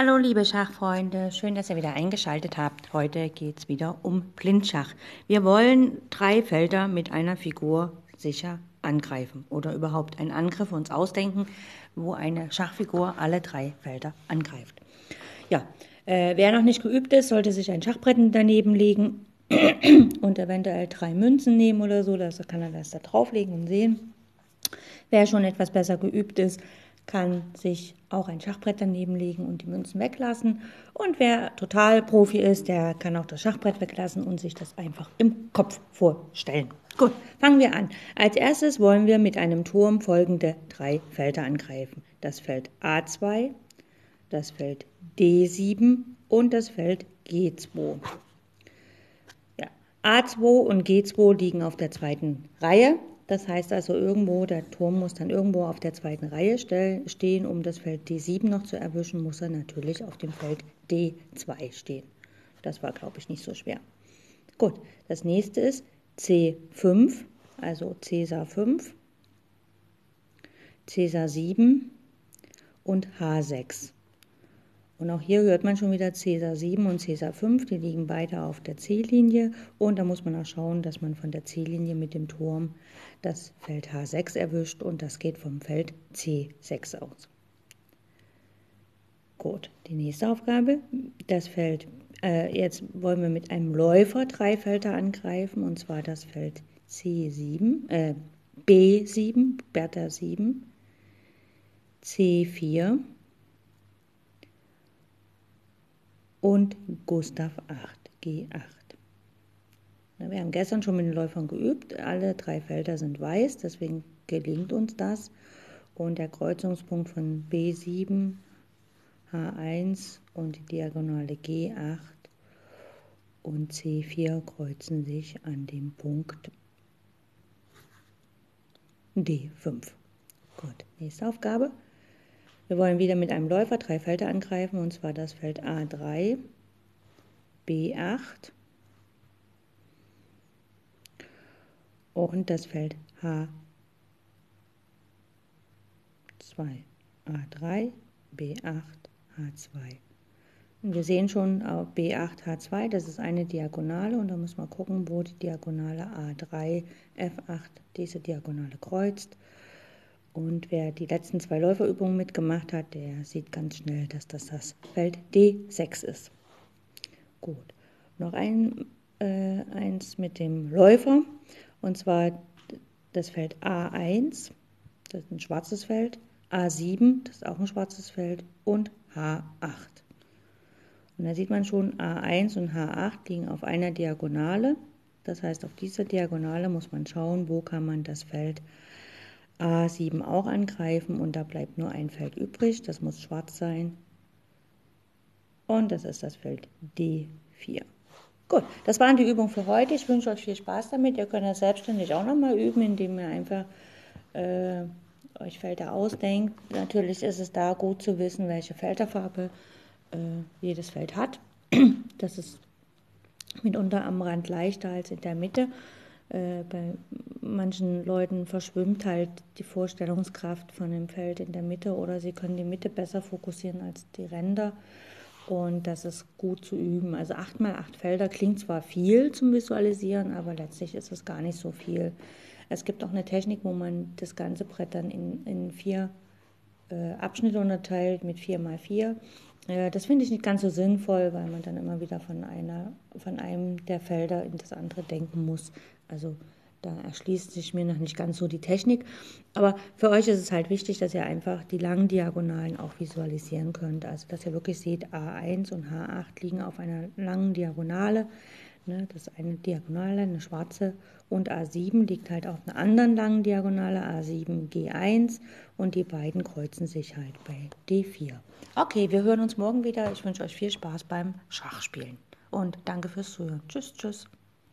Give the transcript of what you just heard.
Hallo liebe Schachfreunde, schön, dass ihr wieder eingeschaltet habt. Heute geht es wieder um Blindschach. Wir wollen drei Felder mit einer Figur sicher angreifen oder überhaupt einen Angriff uns ausdenken, wo eine Schachfigur alle drei Felder angreift. Ja, äh, wer noch nicht geübt ist, sollte sich ein Schachbrett daneben legen und eventuell drei Münzen nehmen oder so, das kann er das da drauflegen und sehen. Wer schon etwas besser geübt ist, kann sich auch ein Schachbrett daneben legen und die Münzen weglassen. Und wer total Profi ist, der kann auch das Schachbrett weglassen und sich das einfach im Kopf vorstellen. Gut, fangen wir an. Als erstes wollen wir mit einem Turm folgende drei Felder angreifen. Das Feld A2, das Feld D7 und das Feld G2. Ja, A2 und G2 liegen auf der zweiten Reihe. Das heißt also irgendwo, der Turm muss dann irgendwo auf der zweiten Reihe stehen. Um das Feld D7 noch zu erwischen, muss er natürlich auf dem Feld D2 stehen. Das war, glaube ich, nicht so schwer. Gut, das nächste ist C5, also Cäsar 5, Cäsar 7 und H6. Und auch hier hört man schon wieder Cäsar 7 und Cäsar 5, die liegen beide auf der C-Linie. Und da muss man auch schauen, dass man von der C-Linie mit dem Turm das Feld H6 erwischt und das geht vom Feld C6 aus. Gut, die nächste Aufgabe, das Feld, äh, jetzt wollen wir mit einem Läufer drei Felder angreifen und zwar das Feld C7, äh, B7, Bertha 7, C4, und Gustav 8, G8. Wir haben gestern schon mit den Läufern geübt. Alle drei Felder sind weiß, deswegen gelingt uns das. Und der Kreuzungspunkt von B7, H1 und die Diagonale G8 und C4 kreuzen sich an dem Punkt D5. Gut, nächste Aufgabe. Wir wollen wieder mit einem Läufer drei Felder angreifen, und zwar das Feld A3, B8 und das Feld H2. A3, B8, H2. Und wir sehen schon auf B8, H2, das ist eine Diagonale und da muss man gucken, wo die Diagonale A3, F8 diese Diagonale kreuzt. Und wer die letzten zwei Läuferübungen mitgemacht hat, der sieht ganz schnell, dass das das Feld D6 ist. Gut, noch ein, äh, eins mit dem Läufer, und zwar das Feld A1, das ist ein schwarzes Feld, A7, das ist auch ein schwarzes Feld, und H8. Und da sieht man schon, A1 und H8 liegen auf einer Diagonale. Das heißt, auf dieser Diagonale muss man schauen, wo kann man das Feld A7 auch angreifen und da bleibt nur ein Feld übrig, das muss schwarz sein. Und das ist das Feld D4. Gut, das waren die Übungen für heute. Ich wünsche euch viel Spaß damit. Ihr könnt das selbstständig auch nochmal üben, indem ihr einfach äh, euch Felder ausdenkt. Natürlich ist es da gut zu wissen, welche Felderfarbe äh, jedes Feld hat. Das ist mitunter am Rand leichter als in der Mitte. Äh, bei manchen Leuten verschwimmt halt die Vorstellungskraft von dem Feld in der Mitte oder sie können die Mitte besser fokussieren als die Ränder. Und das ist gut zu üben. Also 8 mal 8 Felder klingt zwar viel zum Visualisieren, aber letztlich ist es gar nicht so viel. Es gibt auch eine Technik, wo man das ganze Brett dann in, in vier äh, Abschnitte unterteilt mit 4 mal 4. Äh, das finde ich nicht ganz so sinnvoll, weil man dann immer wieder von, einer, von einem der Felder in das andere denken muss. Also da erschließt sich mir noch nicht ganz so die Technik. Aber für euch ist es halt wichtig, dass ihr einfach die langen Diagonalen auch visualisieren könnt. Also dass ihr wirklich seht, A1 und H8 liegen auf einer langen Diagonale. Ne, das ist eine Diagonale, eine schwarze. Und A7 liegt halt auf einer anderen langen Diagonale, A7, G1. Und die beiden kreuzen sich halt bei D4. Okay, wir hören uns morgen wieder. Ich wünsche euch viel Spaß beim Schachspielen. Und danke fürs Zuhören. Tschüss, tschüss.